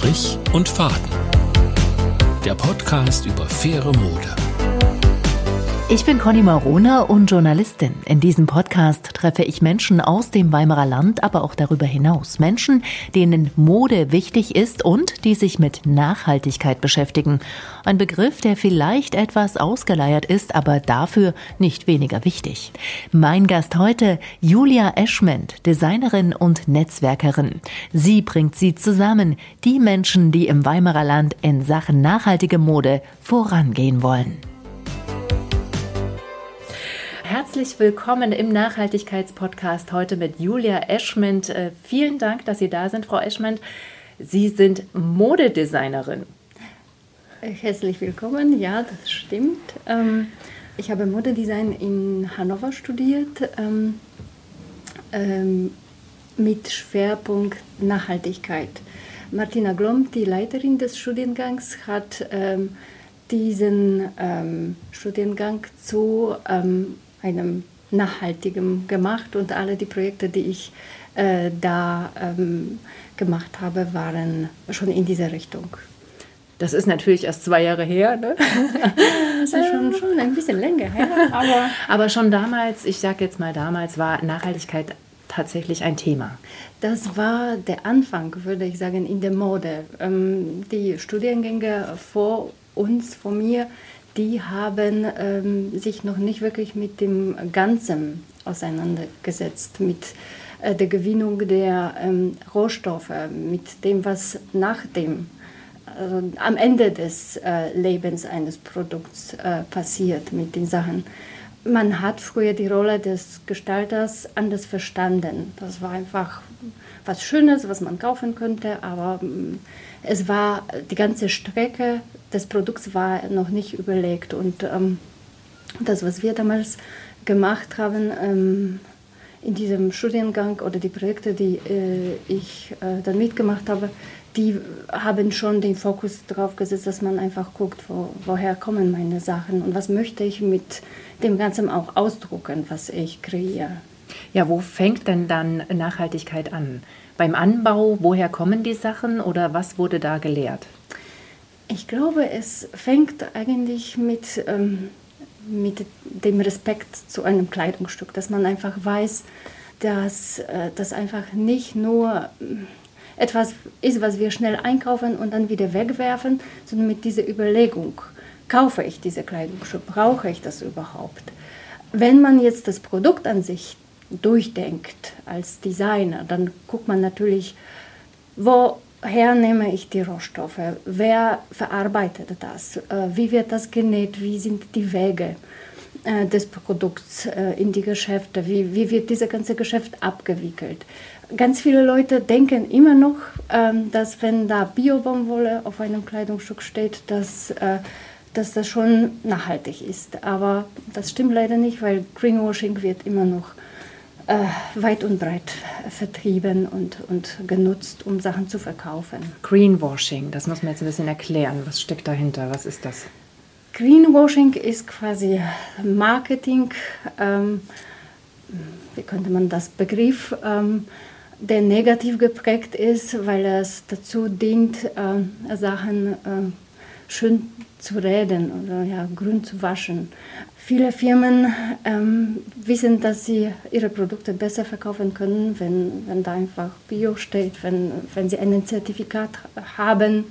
Strich und Faden. Der Podcast über faire Mode. Ich bin Conny Marona und Journalistin. In diesem Podcast treffe ich Menschen aus dem Weimarer Land, aber auch darüber hinaus. Menschen, denen Mode wichtig ist und die sich mit Nachhaltigkeit beschäftigen. Ein Begriff, der vielleicht etwas ausgeleiert ist, aber dafür nicht weniger wichtig. Mein Gast heute, Julia Eschment, Designerin und Netzwerkerin. Sie bringt sie zusammen, die Menschen, die im Weimarer Land in Sachen nachhaltige Mode vorangehen wollen. Herzlich willkommen im Nachhaltigkeitspodcast heute mit Julia Eschment. Äh, vielen Dank, dass Sie da sind, Frau Eschment. Sie sind Modedesignerin. Herzlich willkommen, ja, das stimmt. Ähm, ich habe Modedesign in Hannover studiert ähm, ähm, mit Schwerpunkt Nachhaltigkeit. Martina Glom, die Leiterin des Studiengangs, hat diesen Studiengang zu einem nachhaltigen gemacht und alle die Projekte, die ich äh, da ähm, gemacht habe, waren schon in dieser Richtung. Das ist natürlich erst zwei Jahre her. Ne? das ist schon, schon ein bisschen länger her. Aber, aber schon damals, ich sage jetzt mal damals, war Nachhaltigkeit tatsächlich ein Thema. Das war der Anfang, würde ich sagen, in der Mode. Ähm, die Studiengänge vor uns, vor mir, die haben ähm, sich noch nicht wirklich mit dem Ganzen auseinandergesetzt, mit äh, der Gewinnung der ähm, Rohstoffe, mit dem, was nach dem, also am Ende des äh, Lebens eines Produkts äh, passiert mit den Sachen. Man hat früher die Rolle des Gestalters anders verstanden. Das war einfach was Schönes, was man kaufen könnte, aber mm, es war die ganze Strecke des Produkts war noch nicht überlegt und ähm, das, was wir damals gemacht haben ähm, in diesem Studiengang oder die Projekte, die äh, ich äh, dann mitgemacht habe, die haben schon den Fokus darauf gesetzt, dass man einfach guckt, wo, woher kommen meine Sachen und was möchte ich mit dem Ganzen auch ausdrucken, was ich kreiere. Ja, wo fängt denn dann Nachhaltigkeit an? Beim Anbau, woher kommen die Sachen oder was wurde da gelehrt? Ich glaube, es fängt eigentlich mit, ähm, mit dem Respekt zu einem Kleidungsstück, dass man einfach weiß, dass äh, das einfach nicht nur äh, etwas ist, was wir schnell einkaufen und dann wieder wegwerfen, sondern mit dieser Überlegung, kaufe ich diese Kleidungsstück, brauche ich das überhaupt? Wenn man jetzt das Produkt an sich durchdenkt als Designer, dann guckt man natürlich, woher nehme ich die Rohstoffe, wer verarbeitet das, äh, wie wird das genäht, wie sind die Wege äh, des Produkts äh, in die Geschäfte, wie, wie wird dieses ganze Geschäft abgewickelt. Ganz viele Leute denken immer noch, ähm, dass wenn da Bio-Baumwolle auf einem Kleidungsstück steht, dass dass das schon nachhaltig ist. Aber das stimmt leider nicht, weil Greenwashing wird immer noch äh, weit und breit vertrieben und, und genutzt, um Sachen zu verkaufen. Greenwashing, das muss man jetzt ein bisschen erklären. Was steckt dahinter? Was ist das? Greenwashing ist quasi Marketing, ähm, wie könnte man das Begriff, ähm, der negativ geprägt ist, weil es dazu dient, äh, Sachen äh, schön zu reden oder ja, grün zu waschen. Viele Firmen ähm, wissen, dass sie ihre Produkte besser verkaufen können, wenn, wenn da einfach Bio steht, wenn, wenn sie ein Zertifikat haben.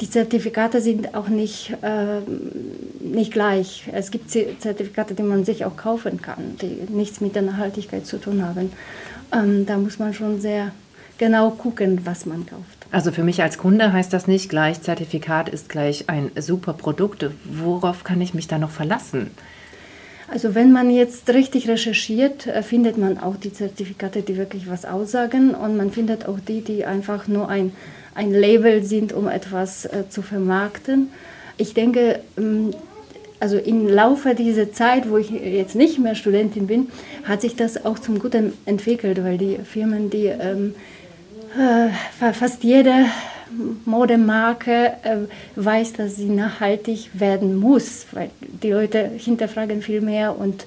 Die Zertifikate sind auch nicht, äh, nicht gleich. Es gibt Zertifikate, die man sich auch kaufen kann, die nichts mit der Nachhaltigkeit zu tun haben. Ähm, da muss man schon sehr genau gucken, was man kauft. Also für mich als Kunde heißt das nicht gleich, Zertifikat ist gleich ein super Produkt. Worauf kann ich mich da noch verlassen? Also wenn man jetzt richtig recherchiert, äh, findet man auch die Zertifikate, die wirklich was aussagen und man findet auch die, die einfach nur ein, ein Label sind, um etwas äh, zu vermarkten. Ich denke, ähm, also im Laufe dieser Zeit, wo ich jetzt nicht mehr Studentin bin, hat sich das auch zum Guten entwickelt, weil die Firmen, die ähm, äh, fast jede Modemarke äh, weiß, dass sie nachhaltig werden muss, weil die Leute hinterfragen viel mehr und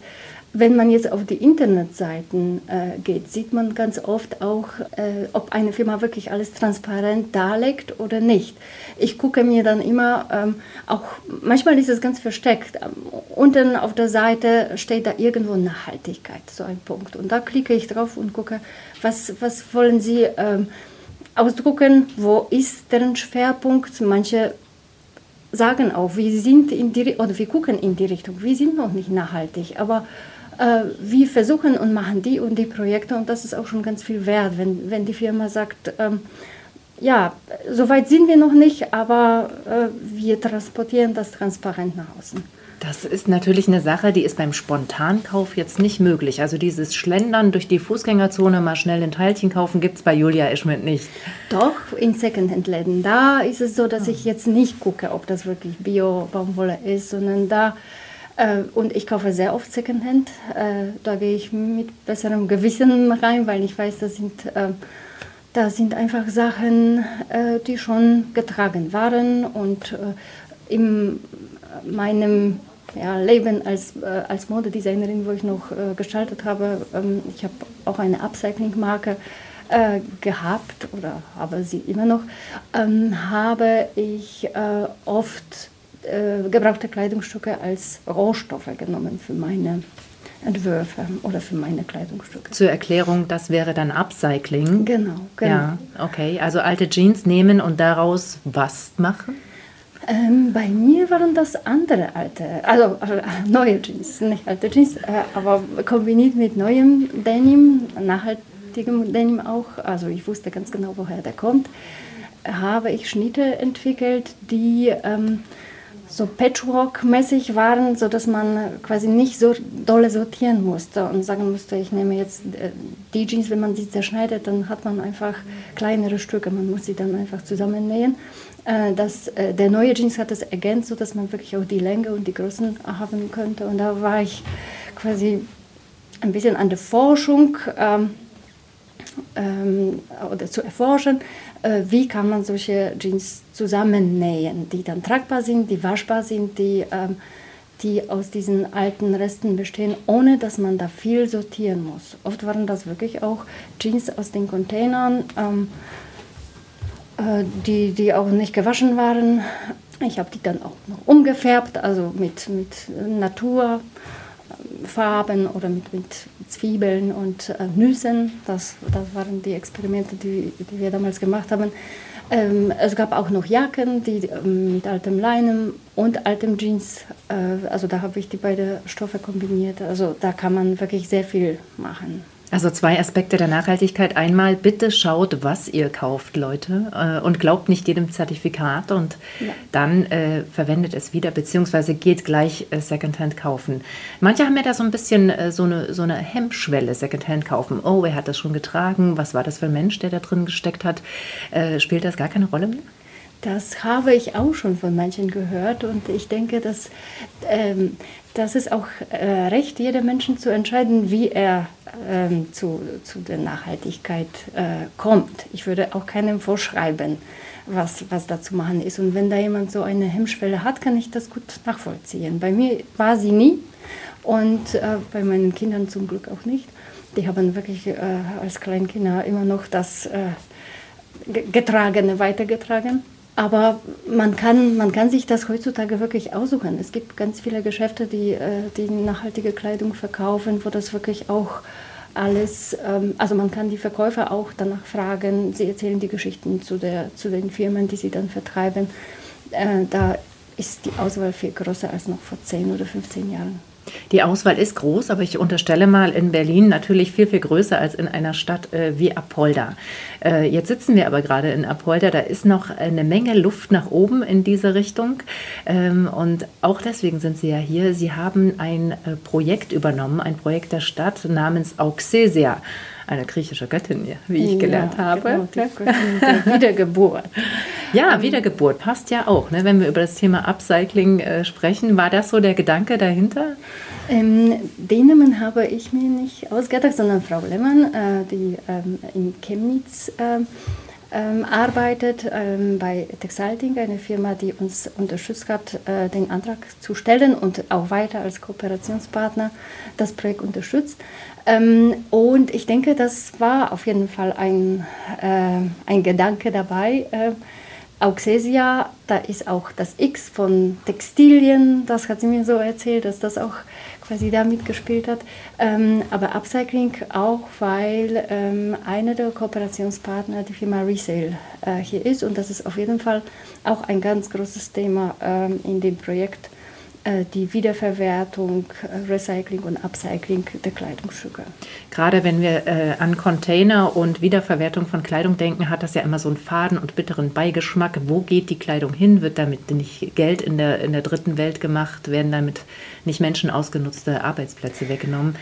wenn man jetzt auf die Internetseiten äh, geht, sieht man ganz oft auch, äh, ob eine Firma wirklich alles transparent darlegt oder nicht. Ich gucke mir dann immer, ähm, auch manchmal ist es ganz versteckt. Ähm, unten auf der Seite steht da irgendwo Nachhaltigkeit, so ein Punkt. Und da klicke ich drauf und gucke, was, was wollen Sie ähm, ausdrucken, wo ist deren Schwerpunkt. Manche sagen auch, wir sind in die, oder wir gucken in die Richtung, wir sind noch nicht nachhaltig, aber äh, wir versuchen und machen die und die Projekte und das ist auch schon ganz viel wert, wenn, wenn die Firma sagt, ähm, ja, soweit sind wir noch nicht, aber äh, wir transportieren das transparent nach außen. Das ist natürlich eine Sache, die ist beim Spontankauf jetzt nicht möglich. Also dieses Schlendern durch die Fußgängerzone, mal schnell ein Teilchen kaufen, gibt es bei Julia Eschmidt nicht. Doch, in Secondhand-Läden. Da ist es so, dass ich jetzt nicht gucke, ob das wirklich Bio-Baumwolle ist, sondern da, und ich kaufe sehr oft Secondhand, äh, da gehe ich mit besserem Gewissen rein, weil ich weiß, das sind... Äh, da sind einfach Sachen, äh, die schon getragen waren und äh, in meinem ja, Leben als, äh, als Modedesignerin, wo ich noch äh, gestaltet habe. Ähm, ich habe auch eine Upcycling-Marke äh, gehabt oder habe sie immer noch, ähm, habe ich äh, oft äh, gebrauchte Kleidungsstücke als Rohstoffe genommen für meine Entwürfe oder für meine Kleidungsstücke. Zur Erklärung, das wäre dann Upcycling. Genau, genau. Ja, okay. Also alte Jeans nehmen und daraus was machen? Ähm, bei mir waren das andere alte, also, also neue Jeans, nicht alte Jeans, äh, aber kombiniert mit neuem Denim, nachhaltigem Denim auch. Also ich wusste ganz genau, woher der kommt. Habe ich Schnitte entwickelt, die ähm, so Patchwork-mäßig waren, sodass man quasi nicht so dolle sortieren musste und sagen musste, ich nehme jetzt äh, die Jeans, wenn man sie zerschneidet, dann hat man einfach kleinere Stücke, man muss sie dann einfach zusammennähen. Äh, das, äh, der neue Jeans hat das ergänzt, sodass man wirklich auch die Länge und die Größen haben könnte. Und da war ich quasi ein bisschen an der Forschung ähm, ähm, oder zu erforschen, äh, wie kann man solche Jeans zusammennähen, die dann tragbar sind, die waschbar sind, die, ähm, die aus diesen alten Resten bestehen, ohne dass man da viel sortieren muss. Oft waren das wirklich auch Jeans aus den Containern. Ähm, äh, die, die auch nicht gewaschen waren. Ich habe die dann auch noch umgefärbt, also mit, mit Naturfarben oder mit, mit Zwiebeln und äh, Nüssen. Das, das waren die Experimente, die, die wir damals gemacht haben. Ähm, es gab auch noch Jacken, die ähm, mit altem Leinen und altem Jeans. Äh, also da habe ich die beiden Stoffe kombiniert. Also da kann man wirklich sehr viel machen. Also zwei Aspekte der Nachhaltigkeit. Einmal, bitte schaut, was ihr kauft, Leute, äh, und glaubt nicht jedem Zertifikat und ja. dann äh, verwendet es wieder, beziehungsweise geht gleich äh, Secondhand kaufen. Manche haben ja da so ein bisschen äh, so, eine, so eine Hemmschwelle, Secondhand kaufen. Oh, wer hat das schon getragen? Was war das für ein Mensch, der da drin gesteckt hat? Äh, spielt das gar keine Rolle mehr? Das habe ich auch schon von manchen gehört und ich denke, dass ähm, das ist auch äh, recht, jeder Menschen zu entscheiden, wie er ähm, zu, zu der Nachhaltigkeit äh, kommt. Ich würde auch keinem vorschreiben, was, was da zu machen ist. Und wenn da jemand so eine Hemmschwelle hat, kann ich das gut nachvollziehen. Bei mir war sie nie und äh, bei meinen Kindern zum Glück auch nicht. Die haben wirklich äh, als Kleinkinder immer noch das äh, Getragene weitergetragen. Aber man kann, man kann sich das heutzutage wirklich aussuchen. Es gibt ganz viele Geschäfte, die, äh, die nachhaltige Kleidung verkaufen, wo das wirklich auch alles, ähm, also man kann die Verkäufer auch danach fragen, sie erzählen die Geschichten zu, der, zu den Firmen, die sie dann vertreiben. Äh, da ist die Auswahl viel größer als noch vor 10 oder 15 Jahren. Die Auswahl ist groß, aber ich unterstelle mal in Berlin natürlich viel, viel größer als in einer Stadt äh, wie Apolda. Äh, jetzt sitzen wir aber gerade in Apolda, da ist noch eine Menge Luft nach oben in diese Richtung. Ähm, und auch deswegen sind Sie ja hier. Sie haben ein äh, Projekt übernommen, ein Projekt der Stadt namens Auxesia eine griechische Göttin, wie ich gelernt ja, habe. Genau, Göttin der Wiedergeburt. ja, ähm, Wiedergeburt passt ja auch, ne, wenn wir über das Thema Upcycling äh, sprechen. War das so der Gedanke dahinter? Ähm, den Namen habe ich mir nicht ausgedacht, sondern Frau Lehmann, äh, die ähm, in Chemnitz äh, ähm, arbeitet ähm, bei Texalting, eine Firma, die uns unterstützt hat, äh, den Antrag zu stellen und auch weiter als Kooperationspartner das Projekt unterstützt. Ähm, und ich denke, das war auf jeden Fall ein, äh, ein Gedanke dabei. Äh, Auxesia, da ist auch das X von Textilien, das hat sie mir so erzählt, dass das auch quasi da mitgespielt hat. Ähm, aber Upcycling auch, weil ähm, einer der Kooperationspartner die Firma Resale äh, hier ist und das ist auf jeden Fall auch ein ganz großes Thema ähm, in dem Projekt die Wiederverwertung, äh, Recycling und Upcycling der Kleidungsstücke. Gerade wenn wir äh, an Container und Wiederverwertung von Kleidung denken, hat das ja immer so einen faden und bitteren Beigeschmack. Wo geht die Kleidung hin? Wird damit nicht Geld in der, in der dritten Welt gemacht? Werden damit nicht Menschen ausgenutzte Arbeitsplätze weggenommen?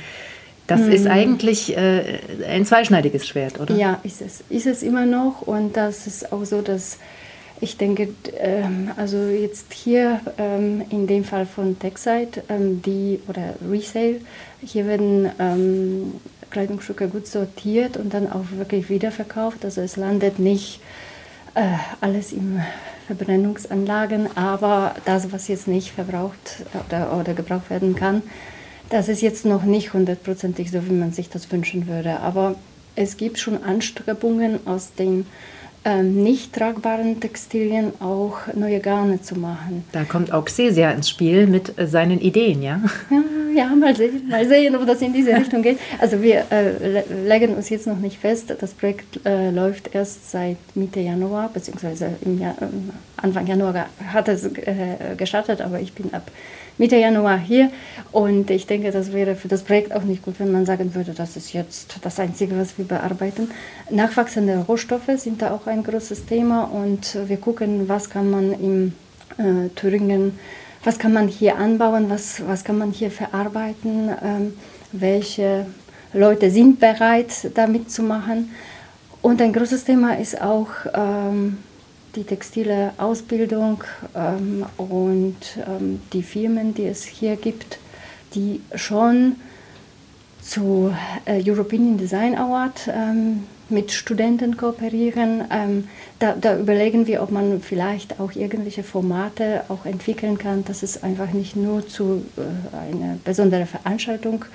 Das hm. ist eigentlich äh, ein zweischneidiges Schwert, oder? Ja, ist es. Ist es immer noch. Und das ist auch so, dass ich denke, ähm, also jetzt hier ähm, in dem Fall von TechSite, ähm, die oder Resale, hier werden Kleidungsstücke gut sortiert und dann auch wirklich wiederverkauft. Also es landet nicht äh, alles in Verbrennungsanlagen, aber das, was jetzt nicht verbraucht oder, oder gebraucht werden kann, das ist jetzt noch nicht hundertprozentig so, wie man sich das wünschen würde. Aber es gibt schon Anstrebungen aus den nicht tragbaren Textilien auch neue Garne zu machen. Da kommt auch Xesia ins Spiel mit äh, seinen Ideen, ja? ja? Ja, mal sehen, mal sehen, ob das in diese Richtung geht. Also wir äh, legen uns jetzt noch nicht fest. Das Projekt äh, läuft erst seit Mitte Januar, beziehungsweise im Jahr, äh, Anfang Januar hat es äh, gestartet, aber ich bin ab Mitte Januar hier. Und ich denke, das wäre für das Projekt auch nicht gut, wenn man sagen würde, das ist jetzt das Einzige, was wir bearbeiten. Nachwachsende Rohstoffe sind da auch ein großes Thema und wir gucken, was kann man im äh, Thüringen, was kann man hier anbauen, was, was kann man hier verarbeiten, ähm, welche Leute sind bereit, da mitzumachen. Und ein großes Thema ist auch ähm, die textile Ausbildung ähm, und ähm, die Firmen, die es hier gibt, die schon zu äh, European Design Award ähm, mit Studenten kooperieren. Ähm, da, da, überlegen wir, ob man vielleicht auch irgendwelche Formate auch entwickeln kann, dass es einfach nicht nur zu äh, einer besonderen Veranstaltung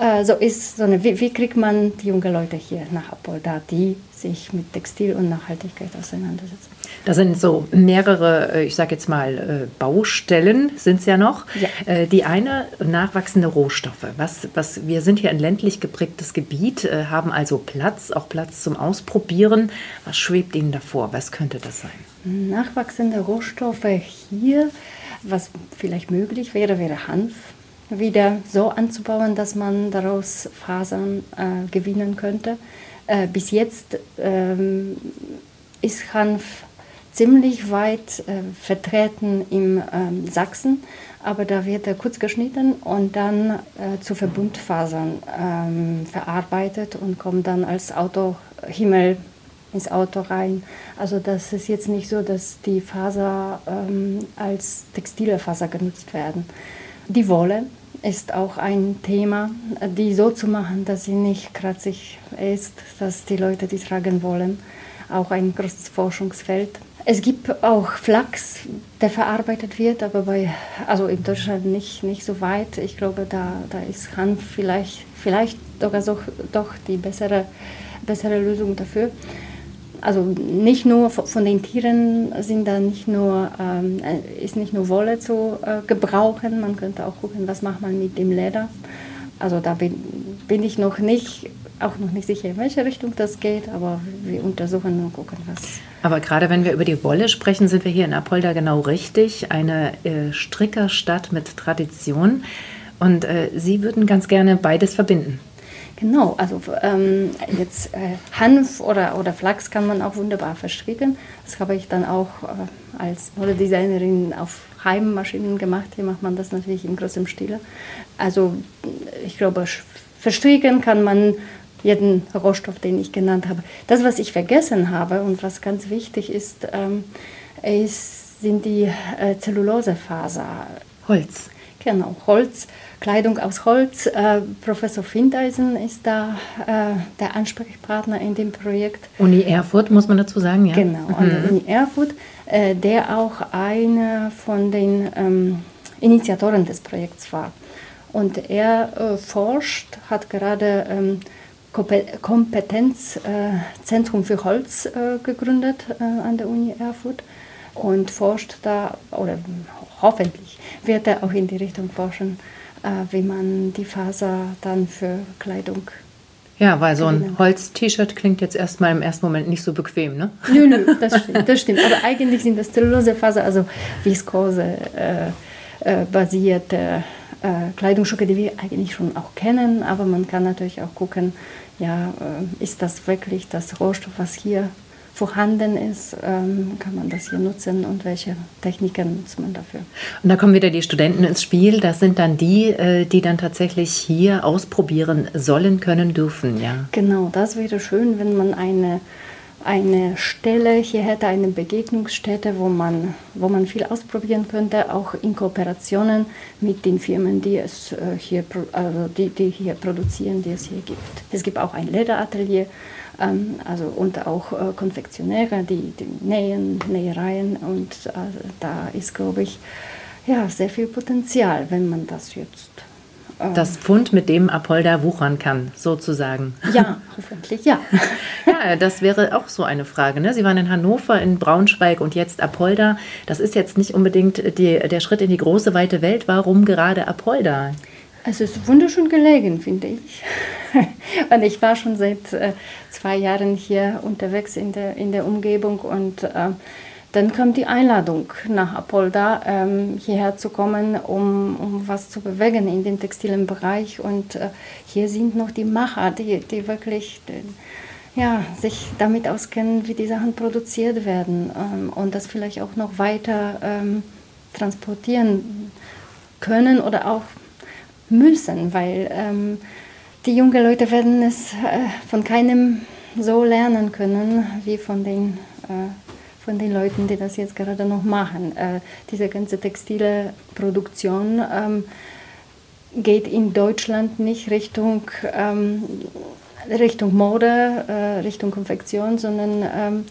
äh, so ist, sondern wie, wie, kriegt man die jungen Leute hier nach Apolda, die sich mit Textil und Nachhaltigkeit auseinandersetzen. Da sind so mehrere, äh, ich sage jetzt mal, äh, Baustellen sind es ja noch. Ja. Äh, die eine, nachwachsende Rohstoffe. Was, was, wir sind hier ein ländlich geprägtes Gebiet, haben also Platz, auch Platz zum Ausprobieren. Was schwebt Ihnen davor? Was könnte das sein? Nachwachsende Rohstoffe hier, was vielleicht möglich wäre, wäre Hanf wieder so anzubauen, dass man daraus Fasern äh, gewinnen könnte. Äh, bis jetzt ähm, ist Hanf ziemlich weit äh, vertreten im ähm, Sachsen, aber da wird er kurz geschnitten und dann äh, zu Verbundfasern ähm, verarbeitet und kommt dann als Autohimmel ins Auto rein. Also das ist jetzt nicht so, dass die Faser ähm, als textile Faser genutzt werden. Die Wolle ist auch ein Thema, die so zu machen, dass sie nicht kratzig ist, dass die Leute die tragen wollen. Auch ein großes Forschungsfeld. Es gibt auch Flachs, der verarbeitet wird, aber bei, also in Deutschland nicht, nicht so weit. Ich glaube, da, da ist Hanf vielleicht, vielleicht sogar so, doch die bessere, bessere Lösung dafür. Also nicht nur von den Tieren sind da nicht nur, ähm, ist nicht nur Wolle zu äh, gebrauchen, man könnte auch gucken, was macht man mit dem Leder. Also da bin, bin ich noch nicht auch noch nicht sicher, in welche Richtung das geht, aber wir untersuchen und gucken, was. Aber gerade wenn wir über die Wolle sprechen, sind wir hier in Apolda genau richtig. Eine äh, Strickerstadt mit Tradition. Und äh, Sie würden ganz gerne beides verbinden. Genau, also ähm, jetzt äh, Hanf oder, oder Flachs kann man auch wunderbar verstricken. Das habe ich dann auch äh, als Modedesignerin auf Heimmaschinen gemacht. Hier macht man das natürlich in großem Stile. Also ich glaube, verstricken kann man jeden Rohstoff, den ich genannt habe. Das, was ich vergessen habe und was ganz wichtig ist, ähm, ist sind die äh, Zellulosefaser. Holz. Genau, Holz, Kleidung aus Holz. Äh, Professor Findeisen ist da äh, der Ansprechpartner in dem Projekt. Uni Erfurt, muss man dazu sagen, ja? Genau, an der mhm. Uni Erfurt, äh, der auch einer von den ähm, Initiatoren des Projekts war. Und er äh, forscht, hat gerade ähm, Kompetenzzentrum für Holz äh, gegründet äh, an der Uni Erfurt und forscht da, oder hoffentlich wird er auch in die Richtung forschen, wie man die Faser dann für Kleidung ja, weil so ein Holz-T-Shirt klingt jetzt erstmal im ersten Moment nicht so bequem, ne? Nö, nö, das stimmt. Das stimmt. Aber eigentlich sind das Zellulosefaser, also Viskose äh, äh, basierte äh, Kleidungsstücke, die wir eigentlich schon auch kennen. Aber man kann natürlich auch gucken, ja, äh, ist das wirklich das Rohstoff, was hier vorhanden ist, ähm, kann man das hier nutzen und welche Techniken nutzt man dafür. Und da kommen wieder die Studenten ins Spiel. Das sind dann die, äh, die dann tatsächlich hier ausprobieren sollen, können, dürfen, ja? Genau, das wäre schön, wenn man eine eine Stelle hier hätte, eine Begegnungsstätte, wo man, wo man viel ausprobieren könnte, auch in Kooperationen mit den Firmen, die, es, äh, hier, also die, die hier produzieren, die es hier gibt. Es gibt auch ein Lederatelier, also und auch äh, Konfektionäre, die, die nähen, Nähereien und äh, da ist, glaube ich, ja, sehr viel Potenzial, wenn man das jetzt äh, das Pfund, mit dem Apolda wuchern kann, sozusagen. Ja, hoffentlich, ja. ja, das wäre auch so eine Frage. Ne? Sie waren in Hannover, in Braunschweig und jetzt Apolda. Das ist jetzt nicht unbedingt die, der Schritt in die große, weite Welt. Warum gerade Apolda? Es ist wunderschön gelegen, finde ich. und ich war schon seit äh, zwei Jahren hier unterwegs in der, in der Umgebung und äh, dann kam die Einladung nach Apolda, ähm, hierher zu kommen, um, um was zu bewegen in dem textilen Bereich. Und äh, hier sind noch die Macher, die, die wirklich ja, sich damit auskennen, wie die Sachen produziert werden ähm, und das vielleicht auch noch weiter ähm, transportieren können oder auch müssen, weil ähm, die jungen Leute werden es äh, von keinem so lernen können wie von den, äh, von den Leuten, die das jetzt gerade noch machen. Äh, diese ganze textile Produktion ähm, geht in Deutschland nicht Richtung, ähm, Richtung Mode, äh, Richtung Konfektion, sondern ähm,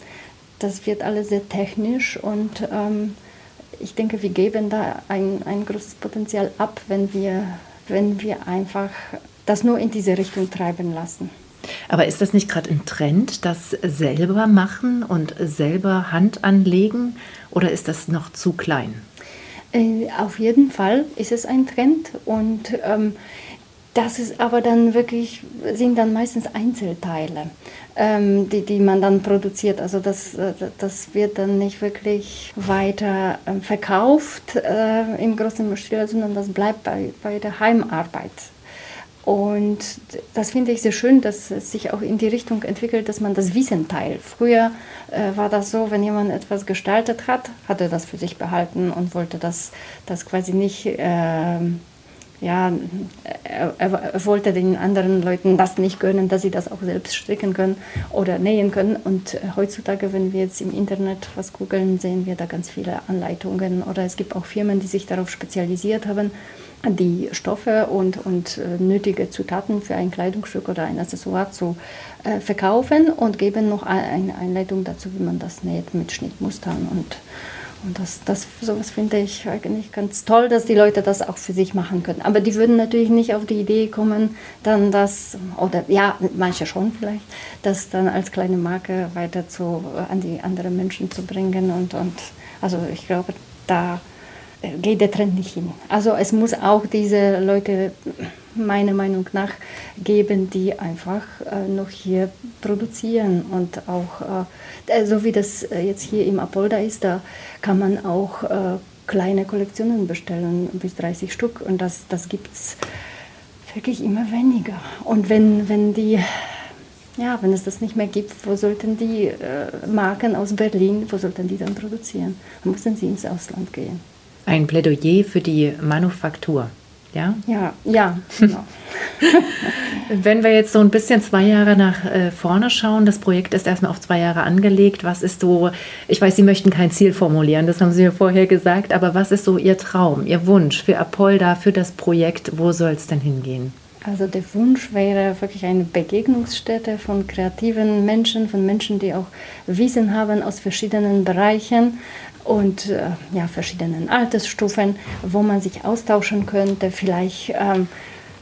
das wird alles sehr technisch und ähm, ich denke, wir geben da ein, ein großes Potenzial ab, wenn wir wenn wir einfach das nur in diese Richtung treiben lassen. Aber ist das nicht gerade ein Trend, das selber machen und selber Hand anlegen oder ist das noch zu klein? Äh, auf jeden Fall ist es ein Trend und ähm, das ist aber dann wirklich, sind dann meistens Einzelteile, ähm, die, die man dann produziert. Also das, äh, das wird dann nicht wirklich weiter ähm, verkauft äh, im großen Stil, sondern das bleibt bei, bei der Heimarbeit. Und das finde ich sehr schön, dass es sich auch in die Richtung entwickelt, dass man das Wissen teilt. Früher äh, war das so, wenn jemand etwas gestaltet hat, hat er das für sich behalten und wollte das, das quasi nicht... Äh, ja, er, er, wollte den anderen Leuten das nicht gönnen, dass sie das auch selbst stricken können oder nähen können. Und heutzutage, wenn wir jetzt im Internet was googeln, sehen wir da ganz viele Anleitungen. Oder es gibt auch Firmen, die sich darauf spezialisiert haben, die Stoffe und, und äh, nötige Zutaten für ein Kleidungsstück oder ein Accessoire zu äh, verkaufen und geben noch eine Einleitung dazu, wie man das näht mit Schnittmustern und und das, das sowas finde ich eigentlich ganz toll, dass die Leute das auch für sich machen können. Aber die würden natürlich nicht auf die Idee kommen, dann das, oder ja, manche schon vielleicht, das dann als kleine Marke weiter zu, an die anderen Menschen zu bringen. Und, und also ich glaube, da geht der Trend nicht hin. Also es muss auch diese Leute meiner Meinung nach geben, die einfach äh, noch hier produzieren und auch, äh, so wie das äh, jetzt hier im Apolda ist, da kann man auch äh, kleine Kollektionen bestellen, bis 30 Stück und das, das gibt es wirklich immer weniger. Und wenn, wenn die ja, wenn es das nicht mehr gibt, wo sollten die äh, Marken aus Berlin, wo sollten die dann produzieren? Dann müssen sie ins Ausland gehen. Ein Plädoyer für die Manufaktur Ja, ja, ja genau. Wenn wir jetzt so ein bisschen zwei Jahre nach äh, vorne schauen, das Projekt ist erstmal auf zwei Jahre angelegt. Was ist so, ich weiß, Sie möchten kein Ziel formulieren, das haben Sie mir vorher gesagt, aber was ist so Ihr Traum, Ihr Wunsch für Apolda, für das Projekt? Wo soll es denn hingehen? Also der Wunsch wäre wirklich eine Begegnungsstätte von kreativen Menschen, von Menschen, die auch Wissen haben aus verschiedenen Bereichen und äh, ja, verschiedenen Altersstufen, wo man sich austauschen könnte. Vielleicht ähm,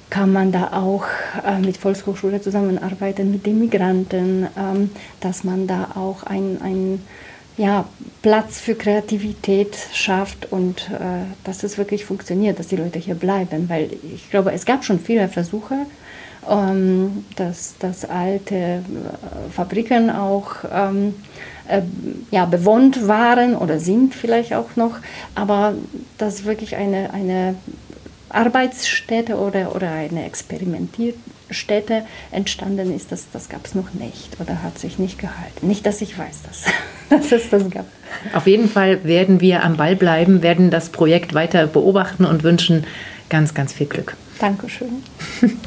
kann man da auch äh, mit Volkshochschule zusammenarbeiten, mit den Migranten, ähm, dass man da auch ein, ein ja, Platz für Kreativität schafft und äh, dass es wirklich funktioniert, dass die Leute hier bleiben. Weil ich glaube, es gab schon viele Versuche, ähm, dass, dass alte äh, Fabriken auch ähm, äh, ja, bewohnt waren oder sind vielleicht auch noch, aber dass wirklich eine, eine Arbeitsstätte oder, oder eine Experimentierstätte entstanden ist, das, das gab es noch nicht oder hat sich nicht gehalten. Nicht, dass ich weiß, dass, dass es das gab. Auf jeden Fall werden wir am Ball bleiben, werden das Projekt weiter beobachten und wünschen ganz, ganz viel Glück. Dankeschön.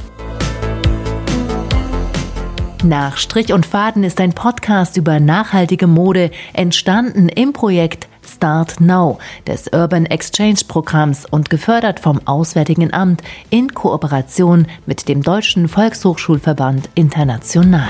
Nach Strich und Faden ist ein Podcast über nachhaltige Mode entstanden im Projekt Start Now des Urban Exchange Programms und gefördert vom Auswärtigen Amt in Kooperation mit dem Deutschen Volkshochschulverband International.